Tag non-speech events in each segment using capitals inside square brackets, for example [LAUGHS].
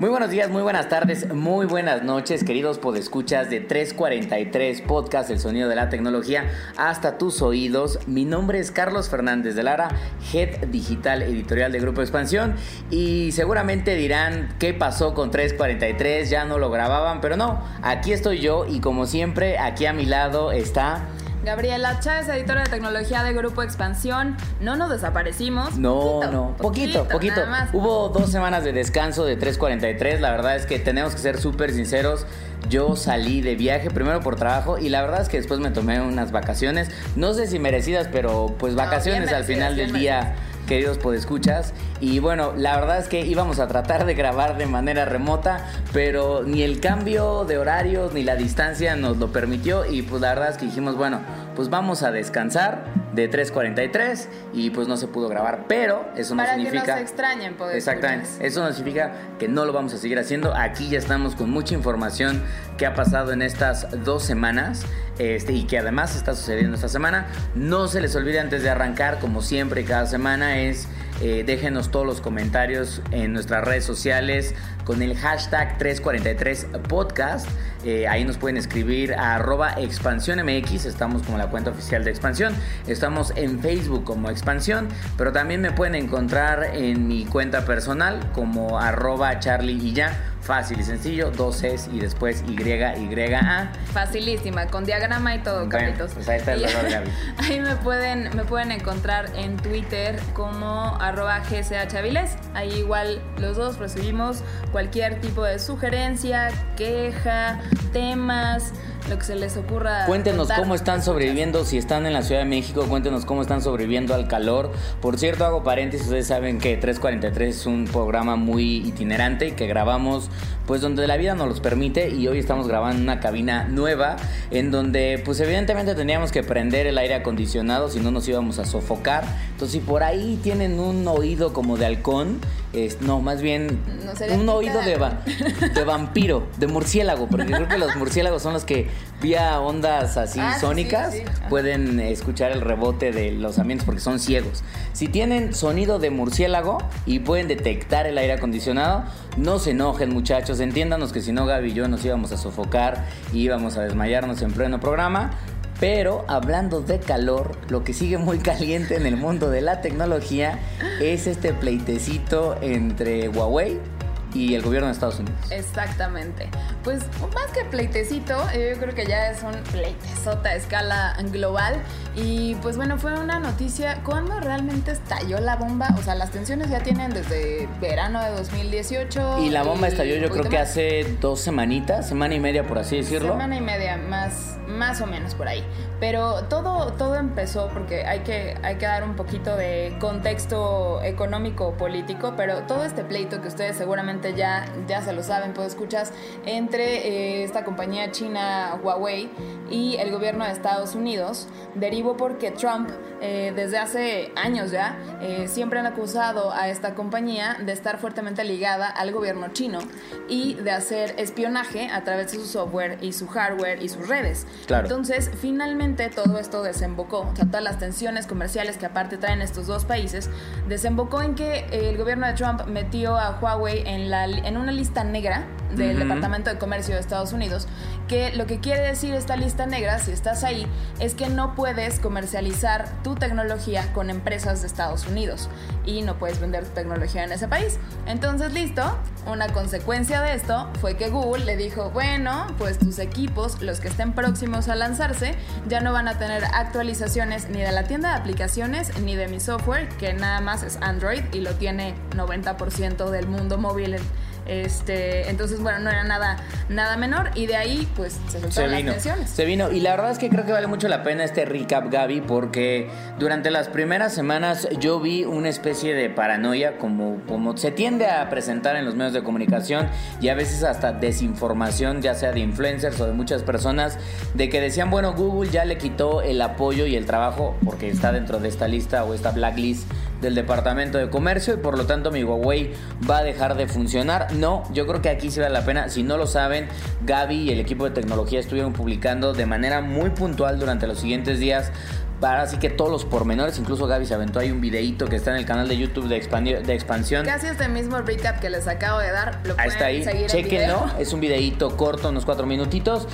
Muy buenos días, muy buenas tardes, muy buenas noches, queridos podescuchas de 343 Podcast El Sonido de la Tecnología hasta tus oídos. Mi nombre es Carlos Fernández de Lara, Head Digital Editorial de Grupo Expansión y seguramente dirán qué pasó con 343, ya no lo grababan, pero no, aquí estoy yo y como siempre aquí a mi lado está... Gabriela Chávez, editora de tecnología de Grupo Expansión. No nos desaparecimos. No, no, poquito, poquito. Hubo dos semanas de descanso de 3.43. La verdad es que tenemos que ser súper sinceros. Yo salí de viaje primero por trabajo y la verdad es que después me tomé unas vacaciones. No sé si merecidas, pero pues vacaciones al final del día queridos podescuchas. Y bueno, la verdad es que íbamos a tratar de grabar de manera remota, pero ni el cambio de horarios ni la distancia nos lo permitió. Y pues la verdad es que dijimos, bueno, pues vamos a descansar de 3.43 y pues no se pudo grabar, pero eso no significa... Que no se extrañen, Exactamente, eso no significa que no lo vamos a seguir haciendo. Aquí ya estamos con mucha información que ha pasado en estas dos semanas este, y que además está sucediendo esta semana. No se les olvide antes de arrancar, como siempre cada semana, es eh, déjenos todos los comentarios en nuestras redes sociales con el hashtag 343podcast. Eh, ahí nos pueden escribir a arroba expansión MX. Estamos como la cuenta oficial de expansión. Estamos en Facebook como expansión. Pero también me pueden encontrar en mi cuenta personal como arroba charlie y ya Fácil y sencillo, dos Cs y después Y, Y, A. Facilísima, con diagrama y todo, Carlitos. Pues ahí está el valor, Gaby. [LAUGHS] Ahí me pueden, me pueden encontrar en Twitter como arroba. Ahí igual los dos recibimos cualquier tipo de sugerencia, queja, temas lo que se les ocurra. Cuéntenos cómo están sobreviviendo, si están en la Ciudad de México, cuéntenos cómo están sobreviviendo al calor. Por cierto, hago paréntesis, ustedes saben que 343 es un programa muy itinerante que grabamos pues donde la vida nos los permite y hoy estamos grabando una cabina nueva en donde pues evidentemente teníamos que prender el aire acondicionado si no nos íbamos a sofocar. Entonces si por ahí tienen un oído como de halcón, es, no, más bien un oído de, de, vampiro, de murciélago, porque creo que los murciélagos son los que vía ondas así ah, sónicas pueden escuchar el rebote de los ambientes porque son ciegos. Si tienen sonido de murciélago y pueden detectar el aire acondicionado, no se enojen muchachos, entiéndanos que si no Gaby y yo nos íbamos a sofocar y íbamos a desmayarnos en pleno programa. Pero hablando de calor, lo que sigue muy [LAUGHS] caliente en el mundo de la tecnología es este pleitecito entre Huawei y el gobierno de Estados Unidos. Exactamente. Pues más que pleitecito, eh, yo creo que ya es un pleitezota a escala global. Y pues bueno, fue una noticia cuando realmente estalló la bomba. O sea, las tensiones ya tienen desde verano de 2018. Y la bomba estalló yo creo que hace dos semanitas, semana y media por así decirlo. Semana y media, más, más o menos por ahí. Pero todo, todo empezó porque hay que, hay que dar un poquito de contexto económico político, pero todo este pleito que ustedes seguramente ya, ya se lo saben, pues escuchas, entre eh, esta compañía china Huawei y el gobierno de Estados Unidos, derivó porque Trump eh, desde hace años ya eh, siempre han acusado a esta compañía de estar fuertemente ligada al gobierno chino y de hacer espionaje a través de su software y su hardware y sus redes. Entonces, finalmente todo esto desembocó, o sea, todas las tensiones comerciales que aparte traen estos dos países, desembocó en que el gobierno de Trump metió a Huawei en, la, en una lista negra del Departamento de Comercio de Estados Unidos, que lo que quiere decir esta lista negra, si estás ahí, es que no puedes comercializar tu tecnología con empresas de Estados Unidos y no puedes vender tu tecnología en ese país. Entonces, listo, una consecuencia de esto fue que Google le dijo, bueno, pues tus equipos, los que estén próximos a lanzarse, ya no van a tener actualizaciones ni de la tienda de aplicaciones ni de mi software, que nada más es Android y lo tiene 90% del mundo móvil. Este, entonces, bueno, no era nada, nada menor y de ahí pues se soltaron las tensiones. Se vino y la verdad es que creo que vale mucho la pena este recap, Gaby, porque durante las primeras semanas yo vi una especie de paranoia como, como se tiende a presentar en los medios de comunicación y a veces hasta desinformación, ya sea de influencers o de muchas personas, de que decían, bueno, Google ya le quitó el apoyo y el trabajo porque está dentro de esta lista o esta blacklist del Departamento de Comercio y por lo tanto mi Huawei va a dejar de funcionar. No, yo creo que aquí sí vale la pena. Si no lo saben, Gaby y el equipo de tecnología estuvieron publicando de manera muy puntual durante los siguientes días Así que todos los pormenores, incluso Gaby se aventó ahí un videito que está en el canal de YouTube de, de expansión. Casi este mismo recap que les acabo de dar, lo ahí está ahí, chequenlo, es un videito corto, unos cuatro minutitos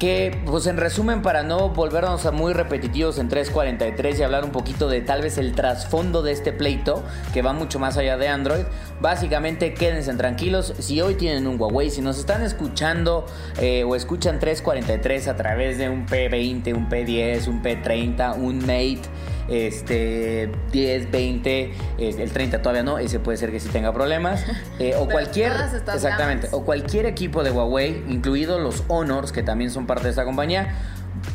que pues en resumen para no volvernos a muy repetitivos en 343 y hablar un poquito de tal vez el trasfondo de este pleito que va mucho más allá de Android, básicamente quédense tranquilos, si hoy tienen un Huawei, si nos están escuchando eh, o escuchan 343 a través de un P20, un P10, un P30, un Mate, este 10, 20, el 30 todavía no, ese puede ser que sí tenga problemas. [LAUGHS] Eh, o cualquier exactamente, o cualquier equipo de Huawei, incluidos los Honors, que también son parte de esta compañía,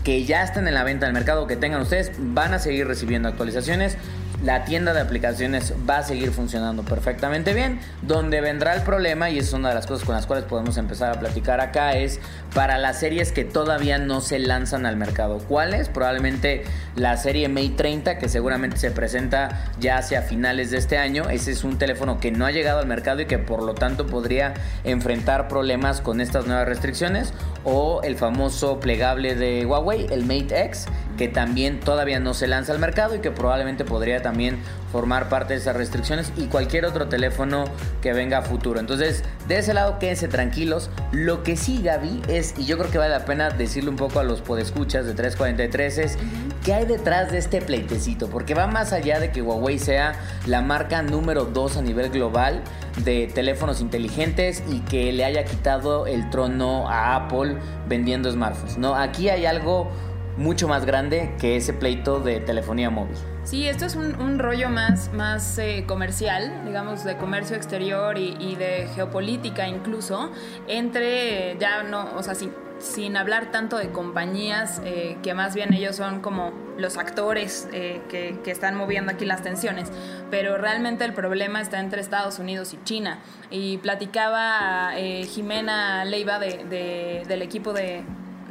que ya estén en la venta del mercado, que tengan ustedes, van a seguir recibiendo actualizaciones la tienda de aplicaciones va a seguir funcionando perfectamente bien. Donde vendrá el problema, y es una de las cosas con las cuales podemos empezar a platicar acá, es para las series que todavía no se lanzan al mercado. ¿Cuáles? Probablemente la serie Mate 30, que seguramente se presenta ya hacia finales de este año. Ese es un teléfono que no ha llegado al mercado y que por lo tanto podría enfrentar problemas con estas nuevas restricciones. O el famoso plegable de Huawei, el Mate X, que también todavía no se lanza al mercado y que probablemente podría también formar parte de esas restricciones y cualquier otro teléfono que venga a futuro. Entonces, de ese lado quédense tranquilos. Lo que sí, Gaby, es, y yo creo que vale la pena decirle un poco a los podescuchas de 343 es, ¿qué hay detrás de este pleitecito? Porque va más allá de que Huawei sea la marca número 2 a nivel global de teléfonos inteligentes y que le haya quitado el trono a Apple vendiendo smartphones. No, aquí hay algo mucho más grande que ese pleito de telefonía móvil. Sí, esto es un, rollo más, más eh, comercial, digamos, de comercio exterior y, de geopolítica incluso, entre ya no, o sea, sin, hablar tanto de compañías, eh, que más bien ellos son como los actores eh, que, que, están moviendo aquí las tensiones, pero realmente el problema está entre Estados Unidos y China. Y platicaba Jimena Leiva de, del equipo de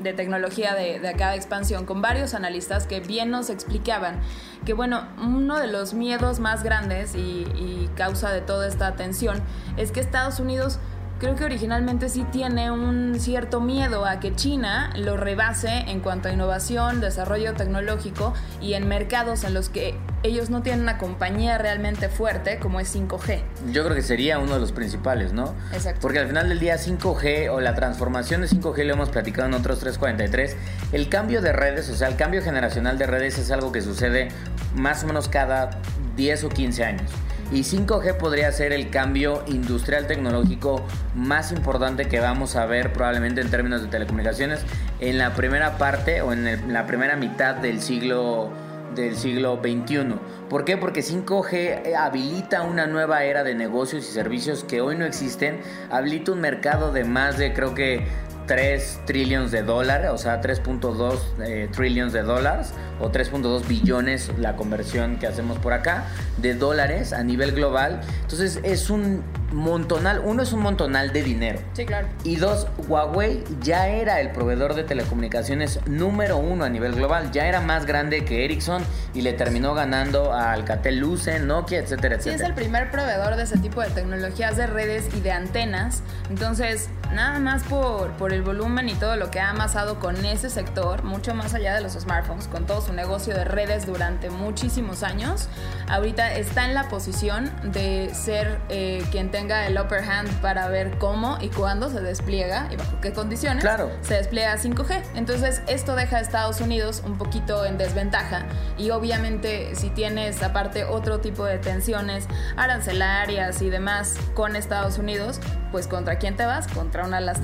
de tecnología de, de, acá de expansión con varios analistas que bien nos explicaban que bueno, uno de los miedos más grandes y, y causa de toda esta tensión es que Estados Unidos creo que originalmente sí tiene un cierto miedo a que China lo rebase en cuanto a innovación, desarrollo tecnológico y en mercados en los que ellos no tienen una compañía realmente fuerte como es 5G. Yo creo que sería uno de los principales, ¿no? Exacto. Porque al final del día 5G o la transformación de 5G lo hemos platicado en otros 343, el cambio de redes, o sea, el cambio generacional de redes es algo que sucede más o menos cada 10 o 15 años. Y 5G podría ser el cambio industrial tecnológico más importante que vamos a ver probablemente en términos de telecomunicaciones en la primera parte o en, la primera mitad del siglo del siglo XXI. ¿Por qué? Porque 5G habilita una nueva era de negocios y servicios que hoy no existen, habilita un mercado de más de creo que 3 trillones de dólares, o sea, 3.2 eh, trillones de dólares o 3.2 billones la conversión que hacemos por acá de dólares a nivel global. Entonces es un montonal, uno es un montonal de dinero. Sí, claro. Y dos, Huawei ya era el proveedor de telecomunicaciones número uno a nivel global, ya era más grande que Ericsson y le terminó ganando a Alcatel Lucent, Nokia, etcétera, etcétera. Sí, es el primer proveedor de ese tipo de tecnologías de redes y de antenas. Entonces, nada más por, por el volumen y todo lo que ha amasado con ese sector, mucho más allá de los smartphones, con todo su negocio de redes durante muchísimos años, ahorita está en la posición de ser eh, quien tenga el upper hand para ver cómo y cuándo se despliega y bajo qué condiciones claro. se despliega 5G. Entonces esto deja a Estados Unidos un poquito en desventaja y obviamente si tienes aparte otro tipo de tensiones arancelarias y demás con Estados Unidos, pues contra quién te vas? Contra una de las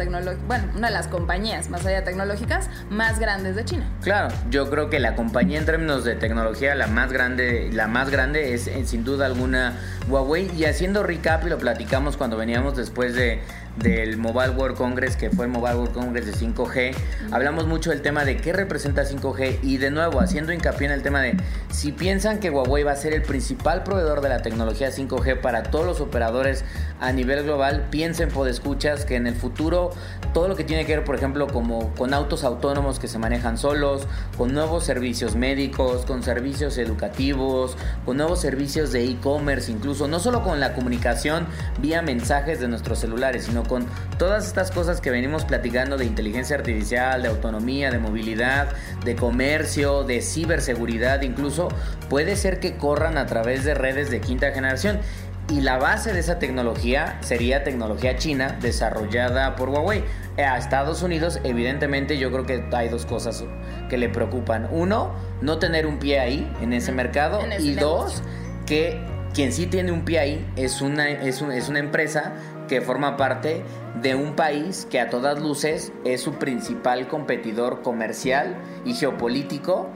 bueno, una de las compañías más allá tecnológicas más grandes de China. Claro, yo creo que la compañía en términos de tecnología la más grande, la más grande es sin duda alguna Huawei y haciendo recap y lo platicamos cuando veníamos después de, del Mobile World Congress, que fue el Mobile World Congress de 5G, hablamos mucho del tema de qué representa 5G y de nuevo haciendo hincapié en el tema de si piensan que Huawei va a ser el principal proveedor de la tecnología 5G para todos los operadores a nivel global, piensen escuchas que en el futuro todo lo que tiene que ver, por ejemplo, como con autos autónomos que se manejan solos, con nuevos servicios médicos, con servicios educativos, con nuevos servicios de e-commerce, incluso no solo con la comunicación vía mensajes de nuestros celulares, sino con todas estas cosas que venimos platicando de inteligencia artificial, de autonomía, de movilidad, de comercio, de ciberseguridad, incluso puede ser que corran a través de redes de quinta generación. Y la base de esa tecnología sería tecnología china desarrollada por Huawei. A Estados Unidos, evidentemente, yo creo que hay dos cosas que le preocupan. Uno, no tener un pie ahí en ese mercado. y dos, que quien sí tiene un pie ahí es una, es, es una empresa que forma parte de un país que a todas luces es su principal competidor comercial y geopolítico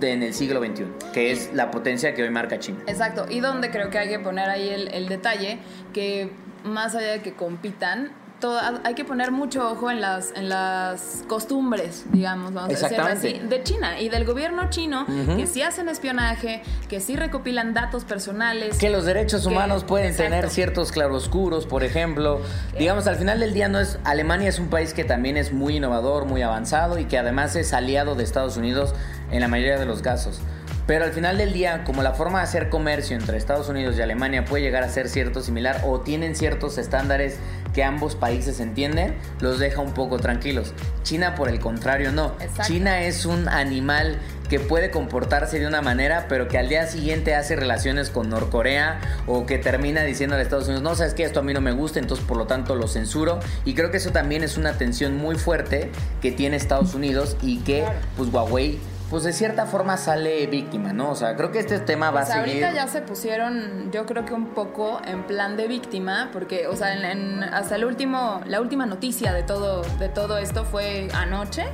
en el siglo XXI, que es la potencia que hoy marca China. Exacto, y donde creo que hay que poner ahí el, detalle, que más allá de que compitan, hay que poner mucho ojo en las, en las costumbres, digamos, vamos a decirlo así, de China y del gobierno chino, que sí hacen espionaje, que sí recopilan datos personales. Que los derechos humanos pueden tener ciertos claroscuros, por ejemplo. Digamos, al final del día no es. Alemania es un país que también es muy innovador, muy avanzado y que además es aliado de Estados Unidos en la mayoría de los casos. Pero al final del día, como la forma de hacer comercio entre Estados Unidos y Alemania puede llegar a ser cierto similar o tienen ciertos estándares que ambos países entienden, los deja un poco tranquilos. China, por el contrario, no. China es un animal que puede comportarse de una manera, pero que al día siguiente hace relaciones con Norcorea o que termina diciendo a Estados Unidos, no, sabes que esto a mí no me gusta, entonces por lo tanto lo censuro. Y creo que eso también es una tensión muy fuerte que tiene Estados Unidos y que pues Huawei pues de cierta forma sale víctima, ¿no? O sea, creo que este tema va a seguir. Ahorita ya se pusieron, yo creo que un poco en plan de víctima, porque, o sea, en, hasta el último, la última noticia de todo, de todo esto fue anoche,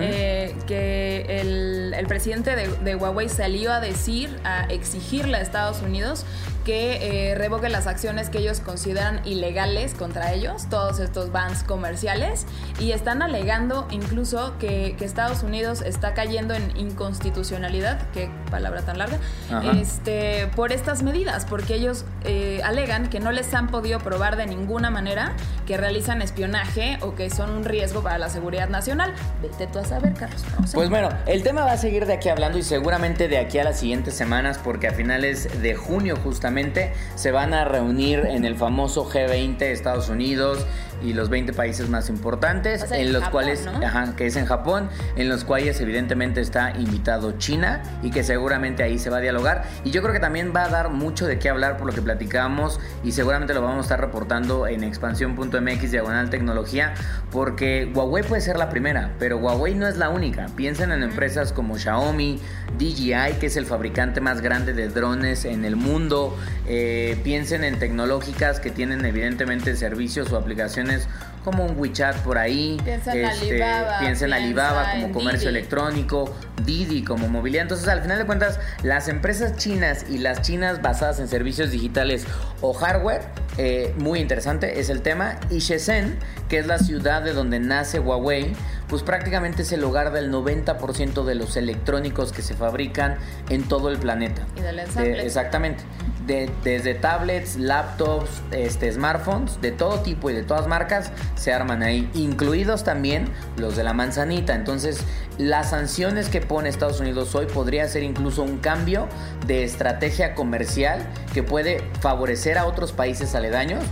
eh, que el, el presidente de, de, Huawei salió a decir, a exigirle a Estados Unidos que eh, revoque las acciones que ellos consideran ilegales contra ellos, todos estos bans comerciales, y están alegando incluso que, Estados Unidos está cayendo en inconstitucionalidad, qué palabra tan larga, este, por estas medidas, porque ellos eh, alegan que no les han podido probar de ninguna manera que realizan espionaje o que son un riesgo para la seguridad nacional. Vete tú a saber, Carlos. Pues bueno, el tema va a seguir de aquí hablando y seguramente de aquí a las siguientes semanas, porque a finales de junio justamente se van a reunir en el famoso G20 de Estados Unidos y los 20 países más importantes, en, los cuales, que es en Japón, en los cuales evidentemente está invitado China y que seguramente ahí se va a dialogar. Y yo creo que también va a dar mucho de qué hablar por lo que platicamos y seguramente lo vamos a estar reportando en expansión.mx diagonal tecnología, porque Huawei puede ser la primera, pero Huawei no es la única. Piensen en empresas como Xiaomi, DJI, que es el fabricante más grande de drones en el mundo. Eh, piensen en tecnológicas que tienen evidentemente servicios o aplicaciones como un WeChat por ahí. Piensa en este, Alibaba. Piensa en Alibaba como comercio electrónico, Didi como movilidad. Entonces, al final de cuentas, las empresas chinas y las chinas basadas en servicios digitales o hardware, eh, muy interesante es el tema. Y Shenzhen, que es la ciudad de donde nace Huawei, pues prácticamente es el hogar del 90% de los electrónicos que se fabrican en todo el planeta. Y del Exactamente desde tablets, laptops, este, smartphones, de todo tipo y de todas marcas, se arman ahí, incluidos también los de la manzanita. Entonces, las sanciones que pone Estados Unidos hoy podría ser incluso un cambio de estrategia comercial que puede favorecer a otros países aledaños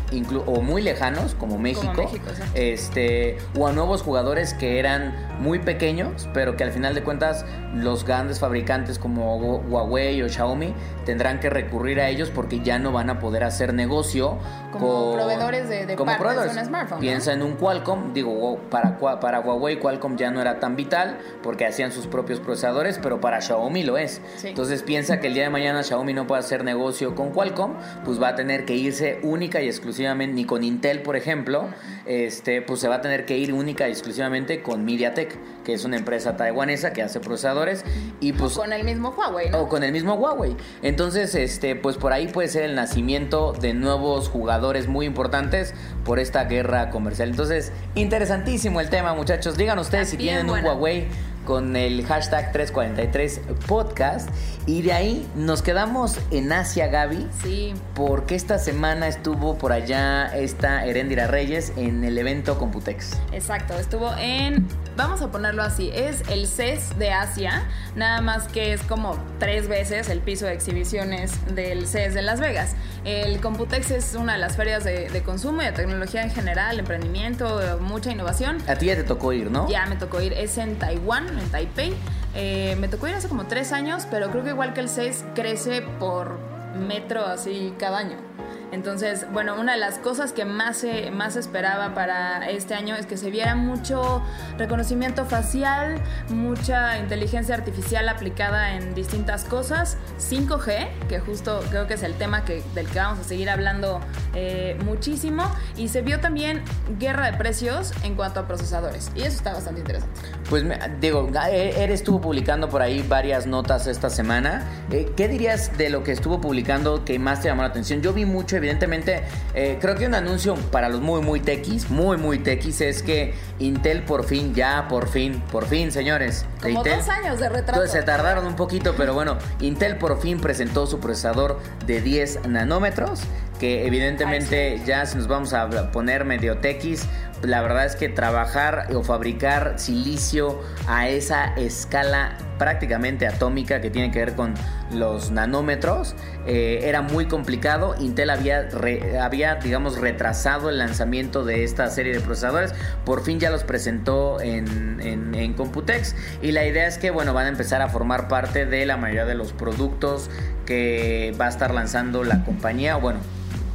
o muy lejanos como México, este, o a nuevos jugadores que eran muy pequeños, pero que al final de cuentas los grandes fabricantes como Huawei o Xiaomi tendrán que recurrir a ellos porque ya no van a poder hacer negocio como proveedores de, como proveedores. Piensa en un Qualcomm, digo, para, para Huawei Qualcomm ya no era tan vital porque hacían sus propios procesadores, pero para Xiaomi lo es. Entonces piensa que el día de mañana Xiaomi no puede hacer negocio con Qualcomm, pues va a tener que irse única y exclusivamente, ni con Intel, por ejemplo, este, pues se va a tener que ir única y exclusivamente con MediaTek, que es una empresa taiwanesa que hace procesadores y pues... O con el mismo Huawei, O con el mismo Huawei. Entonces, este, pues por ahí puede ser el nacimiento de nuevos jugadores jugadores muy importantes por esta guerra comercial. Entonces, interesantísimo el tema, muchachos. Digan ustedes si tienen un Huawei con el hashtag 343 podcast. Y de ahí nos quedamos en Asia, Gaby. Sí. Porque esta semana estuvo por allá esta Herendira Reyes en el evento Computex. Exacto, estuvo en, vamos a ponerlo así, es el CES de Asia, nada más que es como tres veces el piso de exhibiciones del CES de Las Vegas. El Computex es una de las ferias de, de consumo y de tecnología en general, emprendimiento, mucha innovación. A ti ya te tocó ir, ¿no? Ya me tocó ir, es en Taiwán en Taipei. Eh, me tocó ir hace como tres años, pero creo que igual que el 6 crece por metro así cada año. Entonces, bueno, una de las cosas que más se más esperaba para este año es que se viera mucho reconocimiento facial, mucha inteligencia artificial aplicada en distintas cosas, 5G, que justo creo que es el tema del que vamos a seguir hablando eh, muchísimo, y se vio también guerra de precios en cuanto a procesadores, y eso está bastante interesante. Pues digo, e, eres estuvo publicando por ahí varias notas esta semana. Eh, ¿Qué dirías de lo que estuvo publicando que más te llamó la atención? Yo vi mucho, evidentemente, eh, creo que un anuncio para los muy, muy tequis, muy, muy tequis, es que Intel por fin, ya, por fin, por fin, señores. Como dos años de retraso. Se tardaron un poquito, pero bueno, Intel por fin presentó su procesador de 10 nanómetros que evidentemente ya si nos vamos a poner medio tequis, la verdad es que trabajar o fabricar silicio a esa escala prácticamente atómica que tiene que ver con los nanómetros eh, era muy complicado. Intel había, había, digamos, retrasado el lanzamiento de esta serie de procesadores. Por fin ya los presentó en, en, en Computex. Y la idea es que, bueno, van a empezar a formar parte de la mayoría de los productos que va a estar lanzando la compañía. Bueno,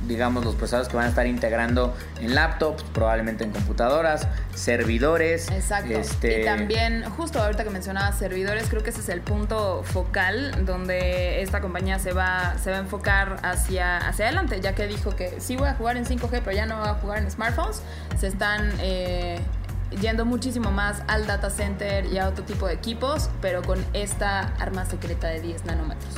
digamos, los procesadores que van a estar integrando en laptops, probablemente en computadoras, servidores. Exacto. Este... Y también, justo ahorita que mencionaba servidores, creo que ese es el punto focal donde esta compañía se va, se va a enfocar hacia, hacia adelante, ya que dijo que sí voy a jugar en 5G, pero ya no va a jugar en smartphones. Se están... Eh, yendo muchísimo más al data center y a otro tipo de equipos, pero con esta arma secreta de 10 nanómetros.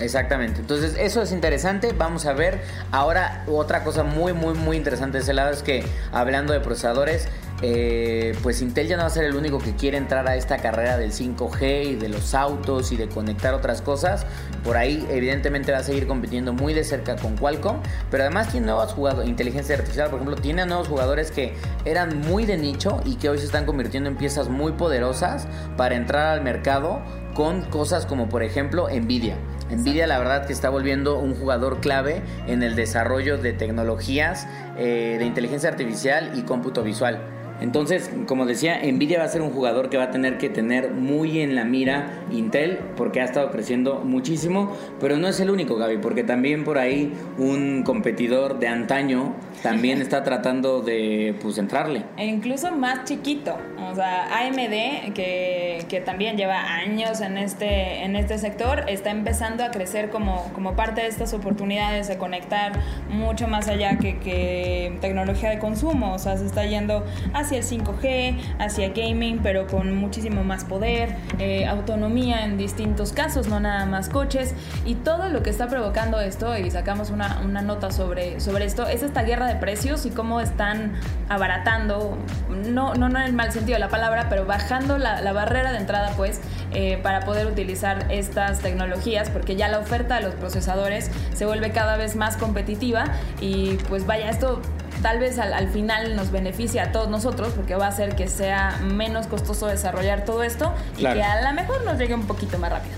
Exactamente. Entonces, eso es interesante. Vamos a ver. Ahora, otra cosa muy, muy, muy interesante de ese lado es que, hablando de procesadores, eh, pues Intel ya no va a ser el único que quiere entrar a esta carrera del 5G y de los autos y de conectar otras cosas. Por ahí, evidentemente, va a seguir compitiendo muy de cerca con Qualcomm. Pero además tiene nuevos jugadores, inteligencia artificial, por ejemplo, tiene nuevos jugadores que eran muy de nicho y que hoy se están convirtiendo en piezas muy poderosas para entrar al mercado con cosas como, por ejemplo, Nvidia. Nvidia la verdad que está volviendo un jugador clave en el desarrollo de tecnologías eh, de inteligencia artificial y cómputo visual. Entonces, como decía, Nvidia va a ser un jugador que va a tener que tener muy en la mira Intel porque ha estado creciendo muchísimo, pero no es el único, Gaby, porque también por ahí un competidor de antaño también está tratando de pues entrarle. E incluso más chiquito, o sea, AMD que, que, también lleva años en este en este sector está empezando a crecer como, como parte de estas oportunidades de conectar mucho más allá que, que tecnología de consumo, o sea, se está yendo hacia el 5G, hacia gaming, pero con muchísimo más poder, eh, autonomía en distintos casos, no nada más coches, y todo lo que está provocando esto, y sacamos una, una nota sobre, sobre esto, es esta guerra de precios y cómo están abaratando, no, no, no en el mal sentido de la palabra, pero bajando la, la barrera de entrada, pues, eh, para poder utilizar estas tecnologías, porque ya la oferta de los procesadores se vuelve cada vez más competitiva y pues vaya, esto tal vez al, final nos beneficia a todos nosotros porque va a hacer que sea menos costoso desarrollar todo esto y que a lo mejor nos llegue un poquito más rápido.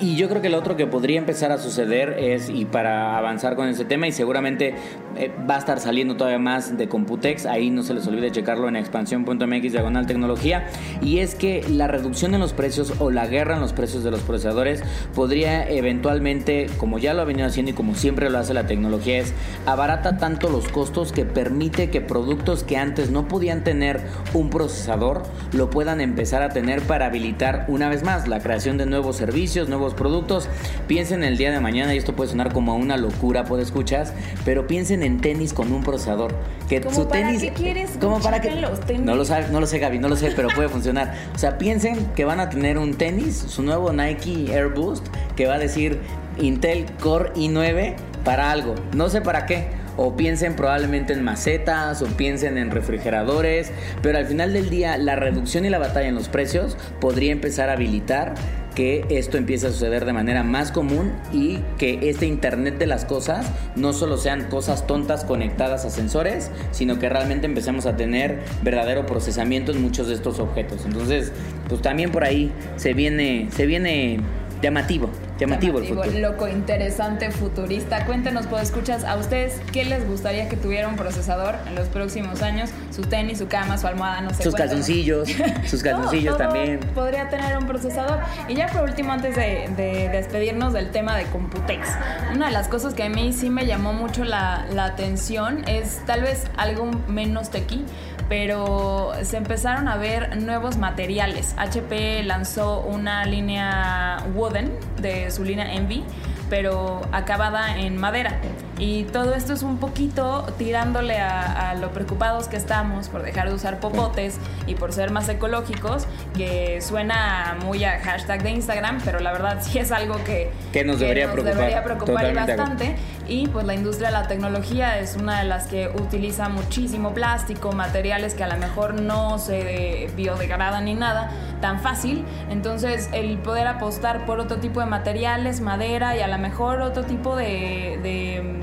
Y yo creo que lo otro que podría empezar a suceder es, y para avanzar con ese tema, y seguramente eh, va a estar saliendo todavía más de Computex, ahí no se les olvide checarlo en expansión.mx diagonal tecnología, y es que la reducción en los precios o la guerra en los precios de los procesadores podría eventualmente, como ya lo ha venido haciendo y como siempre lo hace la tecnología, es abarata tanto los costos que permite que productos que antes no podían tener un procesador lo puedan empezar a tener para habilitar una vez más la creación de nuevos servicios, nuevos productos. Piensen el día de mañana, y esto puede sonar como una locura, puede escuchas, pero piensen en tenis con un procesador. Que su para tenis. Qué quieres como para que los tenis? No lo sé, no lo sé, Gaby, no lo sé, pero puede funcionar. O sea, piensen que van a tener un tenis, su nuevo Nike Air Boost, que va a decir Intel Core i9 para algo. No sé para qué o piensen probablemente en macetas o piensen en refrigeradores, pero al final del día la reducción y la batalla en los precios podría empezar a habilitar que esto empiece a suceder de manera más común y que este Internet de las cosas no solo sean cosas tontas conectadas a sensores, sino que realmente empecemos a tener verdadero procesamiento en muchos de estos objetos. Entonces, pues también por ahí se viene, se viene llamativo, llamativo, el futuro. Loco, interesante, futurista. Cuéntenos, pues escuchas a ustedes qué les gustaría que tuviera un procesador en los próximos años. Su tenis, su cama, su almohada, no sé. Sus calzoncillos, [LAUGHS] sus calzoncillos también. Podría tener un procesador. Y ya por último, antes de, despedirnos del tema de Computex, una de las cosas que a mí sí me llamó mucho la, la atención es tal vez algo menos tequi pero se empezaron a ver nuevos materiales. HP lanzó una línea wooden de su línea Envy, pero acabada en madera. Y todo esto es un poquito tirándole a, lo preocupados que estamos por dejar de usar popotes y por ser más ecológicos, que suena muy a hashtag de Instagram, pero la verdad sí es algo que, que nos, debería, preocupar, bastante. Y pues la industria de la tecnología es una de las que utiliza muchísimo plástico, materiales que a lo mejor no se biodegradan ni nada tan fácil. Entonces el poder apostar por otro tipo de materiales, madera y a lo mejor otro tipo de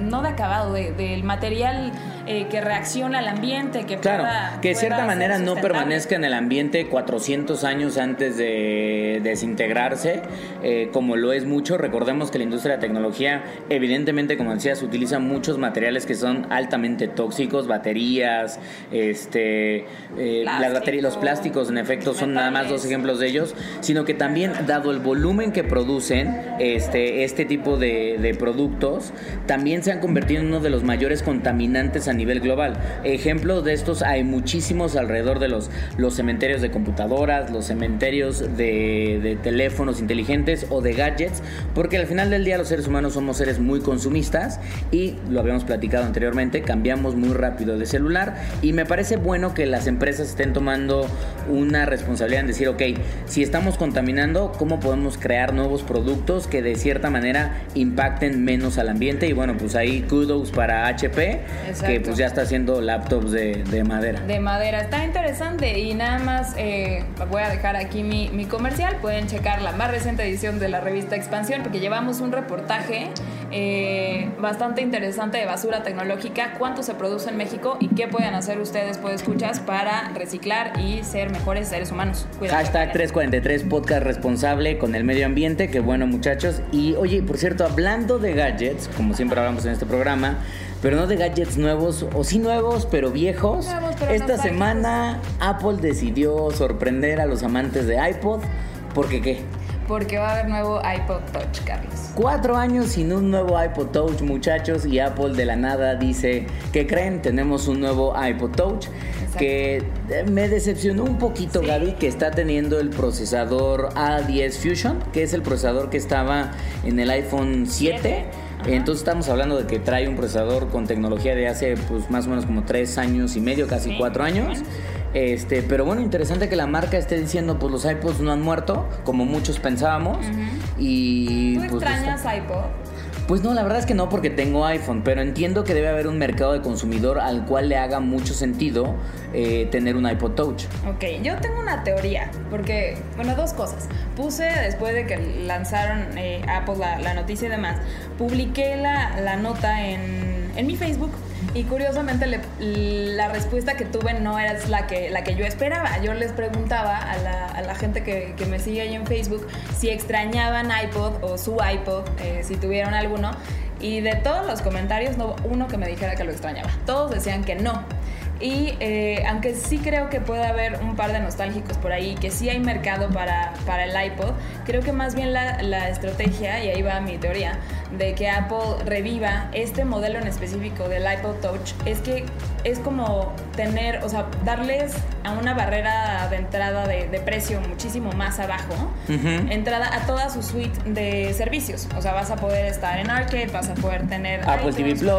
no de acabado, del material eh, que reacciona al ambiente, que claro, que de cierta manera no permanezca en el ambiente 400 años antes de desintegrarse, eh, como lo es mucho. Recordemos que la industria de la tecnología, evidentemente, como decías, utiliza muchos materiales que son altamente tóxicos, baterías, este, eh, las baterías, los plásticos, en efecto, son nada más dos ejemplos de ellos, sino que también, dado el volumen que producen este, este tipo de, de productos, también se han convertido en uno de los mayores contaminantes a nivel global. Ejemplos de estos hay muchísimos alrededor de los, los cementerios de computadoras, los cementerios de, teléfonos inteligentes o de gadgets, porque al final del día los seres humanos somos seres muy consumistas y lo habíamos platicado anteriormente, cambiamos muy rápido de celular y me parece bueno que las empresas estén tomando una responsabilidad en decir, ok, si estamos contaminando, ¿cómo podemos crear nuevos productos que de cierta manera impacten menos al ambiente? y bueno, pues ahí kudos para HP, que pues ya está haciendo laptops de, madera. De madera, está interesante y nada más eh, voy a dejar aquí mi, mi comercial, pueden checar la más reciente edición de la revista Expansión porque llevamos un reportaje eh, bastante interesante de basura tecnológica, cuánto se produce en México y qué pueden hacer ustedes, pues escuchas, para reciclar y ser mejores seres humanos. Hashtag 343 podcast responsable con el medio ambiente, que bueno muchachos. Y oye, por cierto, hablando de gadgets, como siempre hablamos en este programa, pero no de gadgets nuevos, o sí nuevos, pero viejos. Esta semana Apple decidió sorprender a los amantes de iPod, porque qué? Porque va a haber nuevo iPod Touch, Carlos. Cuatro años sin un nuevo iPod Touch, muchachos, y Apple de la nada dice, ¿qué creen? Tenemos un nuevo iPod Touch. Que eh, me decepcionó un poquito, Gaby, que está teniendo el procesador A10 Fusion, que es el procesador que estaba en el iPhone 7. Entonces estamos hablando de que trae un procesador con tecnología de hace pues más o menos como tres años y medio, casi cuatro años. Este, pero bueno, interesante que la marca esté diciendo, pues los iPods no han muerto, como muchos pensábamos. Y ¿Tú pues, extrañas iPod? Pues no, la verdad es que no porque tengo iPhone, pero entiendo que debe haber un mercado de consumidor al cual le haga mucho sentido eh, tener un iPod Touch. Ok, yo tengo una teoría, porque, bueno, dos cosas. Puse, después de que lanzaron eh, Apple la, noticia y demás, publiqué la, la nota en, en mi Facebook y curiosamente la respuesta que tuve no era la que, la que yo esperaba. Yo les preguntaba a la, a la gente que, que, me sigue ahí en Facebook si extrañaban iPod o su iPod, eh, si tuvieron alguno. Y de todos los comentarios no hubo uno que me dijera que lo extrañaba. Todos decían que no. Y eh, aunque sí creo que puede haber un par de nostálgicos por ahí, que sí hay mercado para, para el iPod, creo que más bien la, la, estrategia, y ahí va mi teoría, de que Apple reviva este modelo en específico del iPod Touch, es que es como tener, o sea, darles a una barrera de entrada de, precio muchísimo más abajo, entrada a toda su suite de servicios. O sea, vas a poder estar en arcade, vas a poder tener Apple TV Plus,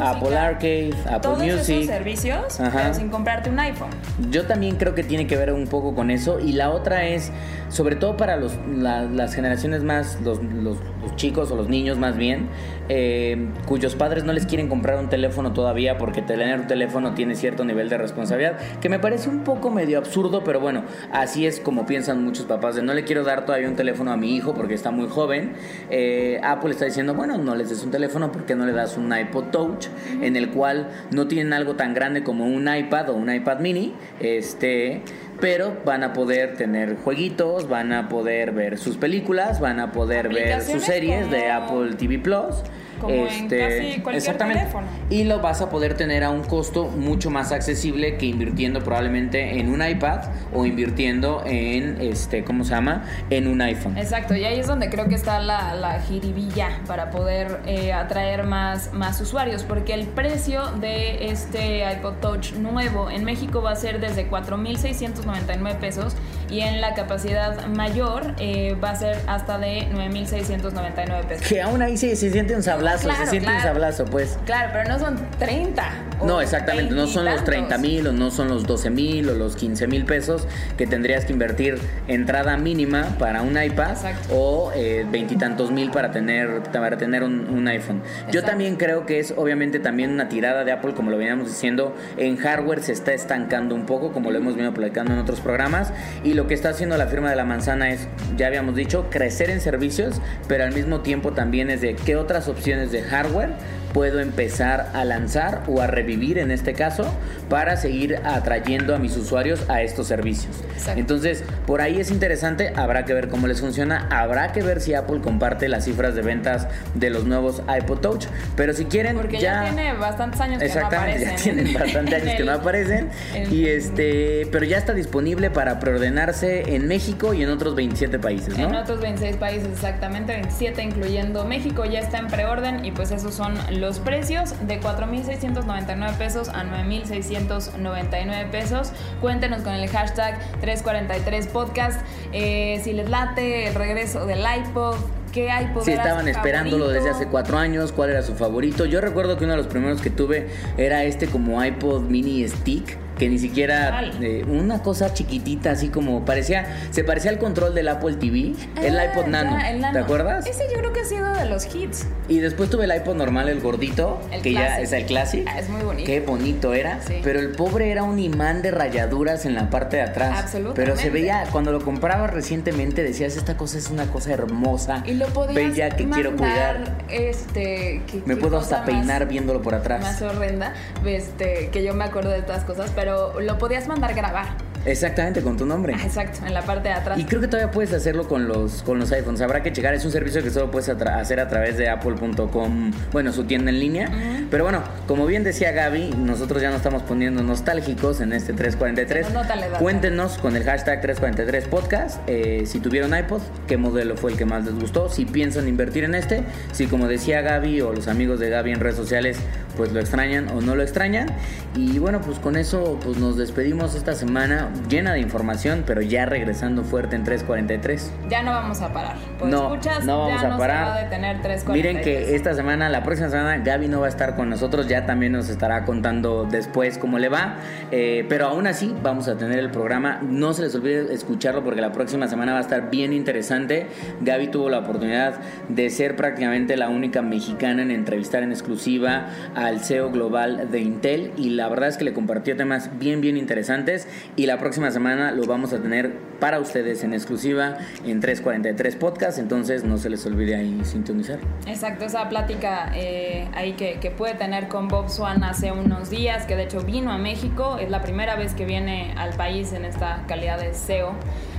Apple Arcade, Apple todos Music. Esos servicios, pero sin comprarte un iPhone. Yo también creo que tiene que ver un poco con eso. Y la otra es, sobre todo para los, las generaciones más, los, los chicos o los niños, más bien, eh, cuyos padres no les quieren comprar un teléfono todavía porque tener un teléfono tiene cierto nivel de responsabilidad, que me parece un poco medio absurdo, pero bueno, así es como piensan muchos papás, de no le quiero dar todavía un teléfono a mi hijo porque está muy joven. Eh, Apple está diciendo, bueno, no les des un teléfono porque no le das un iPod Touch, en el cual no tienen algo tan grande como un iPad o un iPad mini, este pero van a poder tener jueguitos, van a poder ver sus películas, van a poder ver sus series de Apple TV Plus. Como en Este, casi cualquier exactamente. teléfono. Y lo vas a poder tener a un costo mucho más accesible que invirtiendo probablemente en un iPad o invirtiendo en este, ¿cómo se llama? En un iPhone. Exacto, y ahí es donde creo que está la, la jiribilla para poder eh, atraer más, más usuarios, porque el precio de este iPod Touch nuevo en México va a ser desde 4.699 pesos y en la capacidad mayor eh, va a ser hasta de 9.699 pesos. Que aún ahí se, se siente un sablazo, Claro, se siente un sablazo, pues. Claro, pero no son 30. o No, exactamente, no son los 30 veintitantos. mil o no son los 12 mil o los 15 mil pesos que tendrías que invertir entrada mínima para un iPad Exacto. o eh, veintitantos mil para tener, para tener un, un iPhone. Yo también creo que es obviamente también una tirada de Apple, como lo veníamos diciendo, en hardware se está estancando un poco, como lo hemos venido platicando en otros programas, y lo que está haciendo la firma de la manzana es, ya habíamos dicho, crecer en servicios, pero al mismo tiempo también es de qué otras opciones de hardware puedo empezar a lanzar o a revivir en este caso para seguir atrayendo a mis usuarios a estos servicios. Exacto. Entonces, por ahí es interesante, habrá que ver cómo les funciona, habrá que ver si Apple comparte las cifras de ventas de los nuevos iPod Touch, pero si quieren Porque ya, tiene bastantes años que no Exactamente, aparecen. ya tienen bastantes años que no aparecen en- y este, pero ya está disponible para preordenarse en México y en otros 27 países, ¿no? En otros 26 países exactamente, 27 incluyendo México, ya está en preorden y pues esos son los precios de 4.699 pesos a 9.699 pesos. Cuéntenos con el hashtag 343podcast eh, si les late el regreso del iPod. ¿Qué iPod Si era estaban esperándolo favorito? desde hace cuatro años, cuál era su favorito. Yo recuerdo que uno de los primeros que tuve era este como iPod mini stick, que ni siquiera eh, una cosa chiquitita, así como parecía, se parecía al control del Apple TV, el Ah, iPod ya, Nano, el ¿te acuerdas? Ese yo creo que ha sido de los hits. Y después tuve el iPod normal, el gordito, El que ya es el Classic. Ah, es muy bonito. Qué bonito era. Sí. Pero el pobre era un imán de rayaduras en la parte de atrás. Absolutamente. Pero se veía, cuando lo comprabas recientemente, decías, esta cosa es una cosa hermosa. Y lo podías Bella que quiero mandar, cuidar. Este, que- Me puedo hasta peinar viéndolo por atrás. más horrenda, este, que yo me acuerdo de estas cosas, pero lo podías mandar grabar. Exactamente, con tu nombre. Ah, Exacto, en la parte de atrás. Y creo que todavía puedes hacerlo con los, con los iPhones. Habrá que checar. Es un servicio que solo puedes hacer a través de apple.com, bueno, su tienda en línea. Pero bueno, como bien decía Gaby, nosotros ya nos estamos poniendo nostálgicos en este 343. Se nos nota la edad. Cuéntenos con el hashtag 343podcast eh, si tuvieron iPod, qué modelo fue el que más les gustó, si piensan invertir en este, si como decía Gaby o los amigos de Gaby en redes sociales, pues lo extrañan o no lo extrañan. Y bueno, pues con eso pues nos despedimos esta semana llena de información, pero ya regresando fuerte en 343. Ya no vamos a parar. Pues No, escuchas, no vamos ya a parar. se va a detener 3.43. Miren que esta semana, la próxima semana, Gaby no va a estar con nosotros, ya también nos estará contando después cómo le va, Eh, pero aún así vamos a tener el programa, no se les olvide escucharlo porque la próxima semana va a estar bien interesante. Gaby tuvo la oportunidad de ser prácticamente la única mexicana en entrevistar en exclusiva al CEO global de Intel y la verdad es que le compartió temas bien, bien interesantes y la próxima semana lo vamos a tener para ustedes en exclusiva en 343 Podcast, entonces no se les olvide ahí sintonizar. Exacto, esa plática eh, ahí que, que puede tener con Bob Swan hace unos días, que de hecho vino a México, es la primera vez que viene al país en esta calidad de CEO,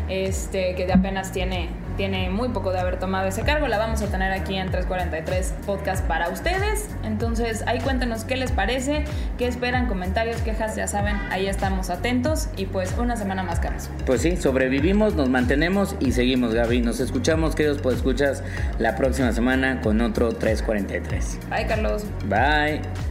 este, que de apenas tiene, tiene muy poco de haber tomado ese cargo, la vamos a tener aquí en 343 Podcast para ustedes, entonces ahí cuéntenos qué les parece, qué esperan, comentarios, quejas, ya saben, ahí estamos atentos y pues una semana más, Carlos. Pues sí, sobrevivimos, nos mantenemos y seguimos, Gaby. Nos escuchamos, queridos escuchas la próxima semana con otro 343. Bye, Carlos. Bye.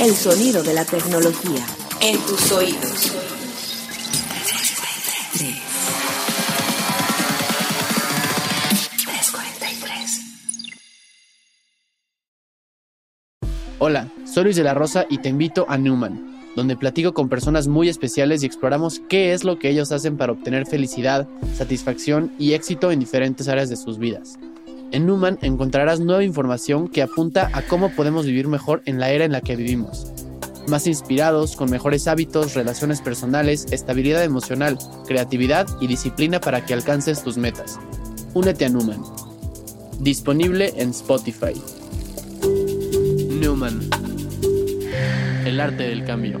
El sonido de la tecnología. En tus oídos. Hola, soy Luis de la Rosa y te invito a Newman, donde platico con personas muy especiales y exploramos qué es lo que ellos hacen para obtener felicidad, satisfacción y éxito en diferentes áreas de sus vidas. En Newman encontrarás nueva información que apunta a cómo podemos vivir mejor en la era en la que vivimos. Más inspirados, con mejores hábitos, relaciones personales, estabilidad emocional, creatividad y disciplina para que alcances tus metas. Únete a Newman. Disponible en Spotify. Newman. El arte del cambio.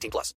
18 plus.